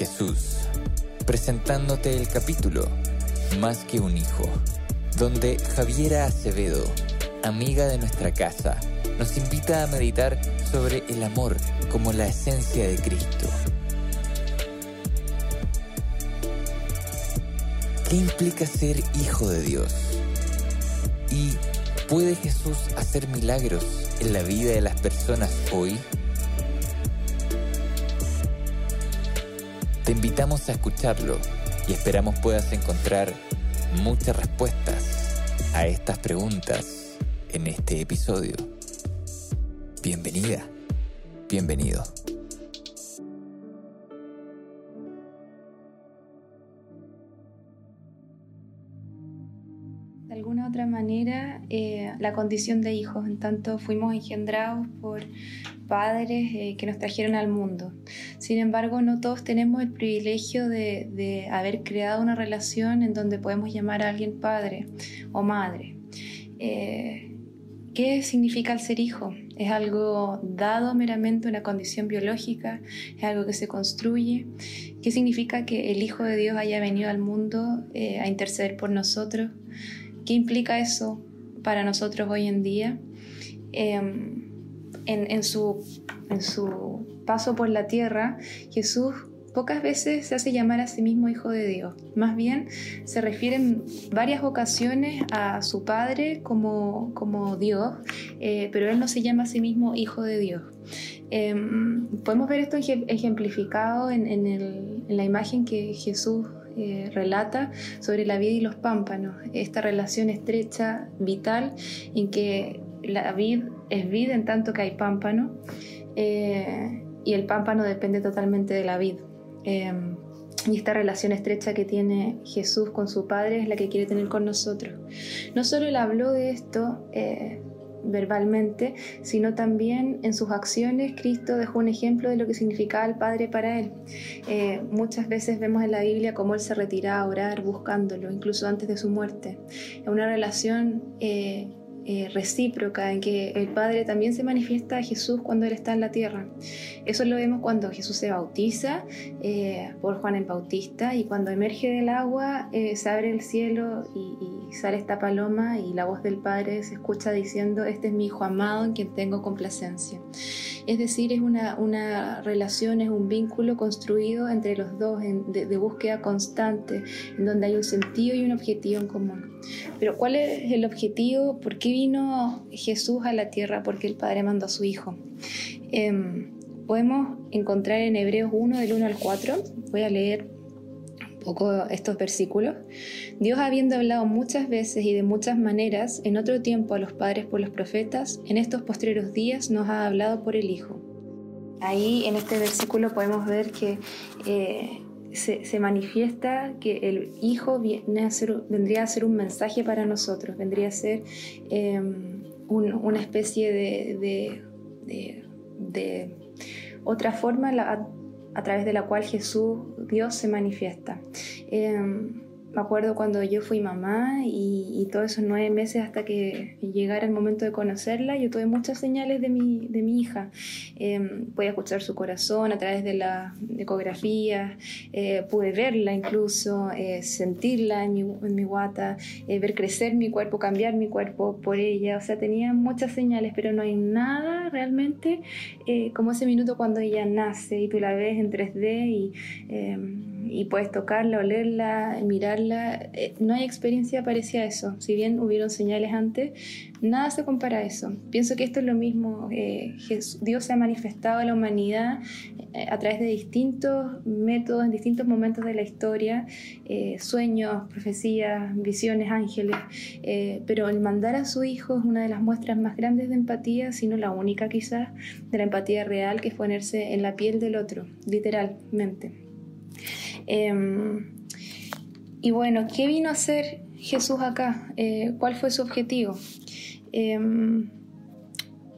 Jesús, presentándote el capítulo Más que un hijo, donde Javiera Acevedo, amiga de nuestra casa, nos invita a meditar sobre el amor como la esencia de Cristo. ¿Qué implica ser hijo de Dios? ¿Y puede Jesús hacer milagros en la vida de las personas hoy? Te invitamos a escucharlo y esperamos puedas encontrar muchas respuestas a estas preguntas en este episodio. Bienvenida, bienvenido. Otra manera, eh, la condición de hijos, en tanto fuimos engendrados por padres eh, que nos trajeron al mundo. Sin embargo, no todos tenemos el privilegio de, haber creado una relación en donde podemos llamar a alguien padre o madre. Eh, ¿Qué significa el ser hijo? ¿Es algo dado meramente una condición biológica? ¿Es algo que se construye? ¿Qué significa que el Hijo de Dios haya venido al mundo a interceder por nosotros? ¿Qué implica eso para nosotros hoy en día? Em, en, su, paso por la tierra, Jesús pocas veces se hace llamar a sí mismo Hijo de Dios. Más bien se refiere en varias ocasiones a su Padre como, Dios, eh, pero él no se llama a sí mismo Hijo de Dios. Em, podemos ver esto ejemplificado en, la imagen que Jesús eh, relata sobre la vida y los pámpanos, esta relación estrecha, vital, en que la vid es vid en tanto que hay pámpano eh, y el pámpano depende totalmente de la vid. Eh, y esta relación estrecha que tiene Jesús con su Padre es la que quiere tener con nosotros. No solo él habló de esto, verbalmente, sino también en sus acciones, Cristo dejó un ejemplo de lo que significaba el Padre para él. Eh, muchas veces vemos en la Biblia cómo él se retira a orar buscándolo, incluso antes de su muerte. Es una relación eh, eh, recíproca en que el Padre también se manifiesta a Jesús cuando Él está en la tierra. Eso lo vemos cuando Jesús se bautiza eh, por Juan el Bautista y cuando emerge del agua eh, se abre el cielo y, sale esta paloma y la voz del Padre se escucha diciendo, este es mi Hijo amado en quien tengo complacencia. Es decir, es una, una relación, es un vínculo construido entre los dos de, de búsqueda constante, en donde hay un sentido y un objetivo en común. Pero ¿cuál es el objetivo? ¿Por qué vino Jesús a la tierra? Porque el Padre mandó a su Hijo. Em, podemos encontrar en Hebreos 1 del 1 al 4, voy a leer un poco estos versículos. Dios habiendo hablado muchas veces y de muchas maneras en otro tiempo a los padres por los profetas, en estos postreros días nos ha hablado por el Hijo. Ahí en este versículo podemos ver que eh, se, manifiesta que el Hijo vendría a ser un mensaje para nosotros, vendría a ser em, una especie de, de, otra forma a, través de la cual Jesús, Dios, se manifiesta. Em, me acuerdo cuando yo fui mamá y, todos esos nueve meses hasta que llegara el momento de conocerla, yo tuve muchas señales de mi, de mi hija. Eh, escuchar su corazón a través de la ecografía, eh, pude verla incluso, eh, sentirla en mi, en mi guata, eh, ver crecer mi cuerpo, cambiar mi cuerpo por ella. O sea, tenía muchas señales, pero no hay nada realmente como ese minuto cuando ella nace y tú la ves en 3D y y puedes tocarla, olerla, mirarla. Eh, no hay experiencia parecida a eso. Si bien hubieron señales antes, nada se compara a eso. Pienso que esto es lo mismo. Eh, Dios se ha manifestado a la humanidad eh, a través de distintos métodos, en distintos momentos de la historia, sueños, profecías, visiones, ángeles. pero el mandar a su hijo es una de las muestras más grandes de empatía, si no la única quizás, de la empatía real, que es ponerse en la piel del otro, literalmente. Em, y bueno, ¿qué vino a hacer Jesús acá? Eh, ¿Cuál fue su objetivo? Em,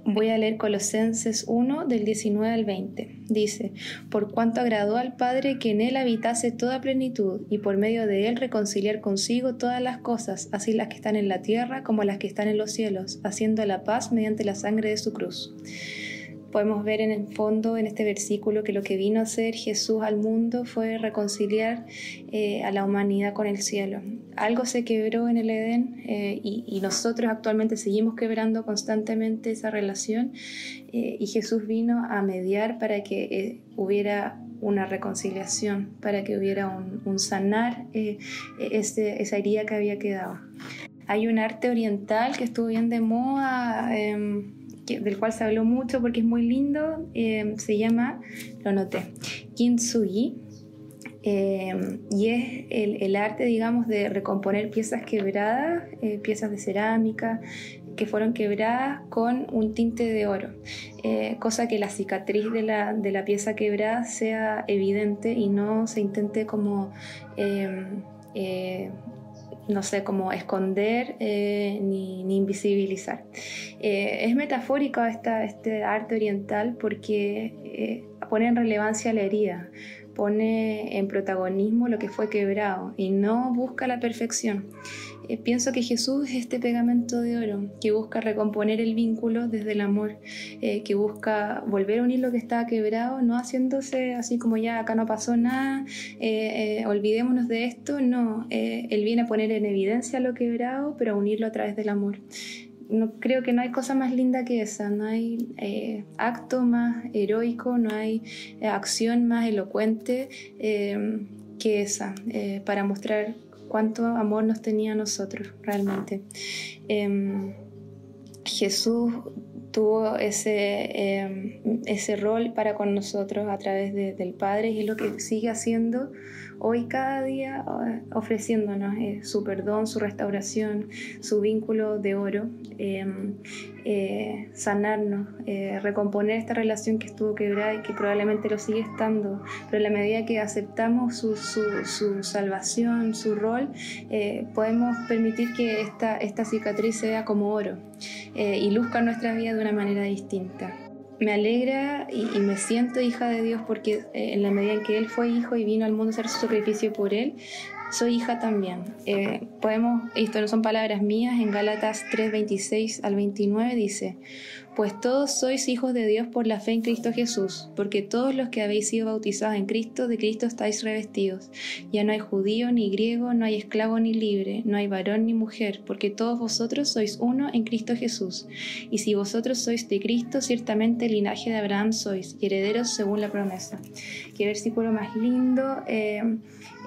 voy a leer Colosenses 1 del 19 al 20. Dice, por cuanto agradó al Padre que en Él habitase toda plenitud y por medio de Él reconciliar consigo todas las cosas, así las que están en la tierra como las que están en los cielos, haciendo la paz mediante la sangre de su cruz podemos ver en el fondo, en este versículo, que lo que vino a hacer Jesús al mundo fue reconciliar eh, a la humanidad con el cielo. Algo se quebró en el Edén eh, y, nosotros actualmente seguimos quebrando constantemente esa relación eh, y Jesús vino a mediar para que hubiera una reconciliación, para que hubiera un, sanar esa herida que había quedado. Hay un arte oriental que estuvo bien de moda del cual se habló mucho porque es muy lindo, eh, se llama, lo noté, Kintsugi, eh, y es el, arte, digamos, de recomponer piezas quebradas, eh, piezas de cerámica que fueron quebradas con un tinte de oro, cosa que la cicatriz de la, de la, pieza quebrada sea evidente y no se intente como no sé, cómo esconder eh, ni, invisibilizar. Eh, es metafórico esta, este arte oriental porque eh, pone en relevancia la herida, pone en protagonismo lo que fue quebrado y no busca la perfección. Eh, pienso que Jesús es este pegamento de oro que busca recomponer el vínculo desde el amor, eh, que busca volver a unir lo que estaba quebrado, no haciéndose así como ya acá no pasó nada, eh, olvidémonos de esto, no, Él viene a poner en evidencia lo quebrado, pero a unirlo a través del amor. No, creo que no hay cosa más linda que esa, no hay acto más heroico, no hay acción más elocuente que esa, para mostrar cuánto amor nos tenía a nosotros realmente. Em, Jesús tuvo ese, em, ese rol para con nosotros a través del Padre y es lo que sigue haciendo hoy cada día eh, ofreciéndonos eh, su perdón, su restauración, su vínculo de oro, em, eh, sanarnos, recomponer esta relación que estuvo quebrada y que probablemente lo sigue estando, pero en la medida que aceptamos su, su salvación, su rol, podemos permitir que esta, esta cicatriz sea como oro y luzca nuestra vida de una manera distinta me alegra y, me siento hija de Dios porque eh, en la medida en que Él fue hijo y vino al mundo a hacer su sacrificio por Él, soy hija también. Eh, podemos, esto no son palabras mías, en Gálatas 3, 26 al 29 dice, pues todos sois hijos de Dios por la fe en Cristo Jesús, porque todos los que habéis sido bautizados en Cristo, de Cristo estáis revestidos. Ya no hay judío ni griego, no hay esclavo ni libre, no hay varón ni mujer, porque todos vosotros sois uno en Cristo Jesús. Y si vosotros sois de Cristo, ciertamente el linaje de Abraham sois, herederos según la promesa. Qué versículo más lindo. Eh,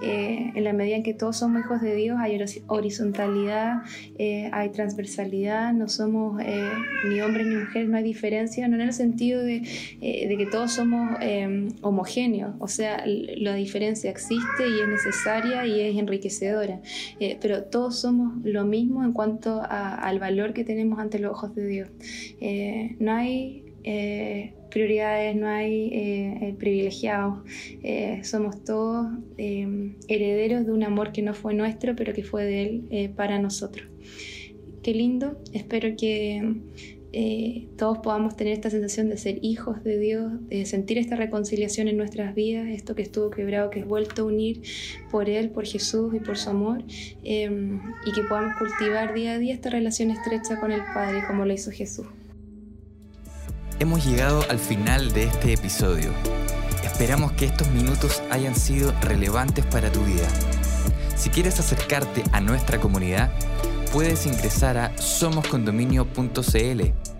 eh, en la medida en que todos somos hijos de Dios, hay horizontalidad, eh, hay transversalidad, no somos ni hombres ni mujeres, no hay diferencia, no en el sentido de, que todos somos homogéneos, o sea, la diferencia existe y es necesaria y es enriquecedora, pero todos somos lo mismo en cuanto al valor que tenemos ante los ojos de Dios. no hay prioridades, no hay eh, eh, privilegiados, eh, somos todos herederos de un amor que no fue nuestro, pero que fue de Él para nosotros. Qué lindo, espero que todos podamos tener esta sensación de ser hijos de Dios, de sentir esta reconciliación en nuestras vidas, esto que estuvo quebrado, que es vuelto a unir por Él, por Jesús y por su amor, y que podamos cultivar día a día esta relación estrecha con el Padre como lo hizo Jesús. Hemos llegado al final de este episodio. Esperamos que estos minutos hayan sido relevantes para tu vida. Si quieres acercarte a nuestra comunidad, puedes ingresar a somoscondominio.cl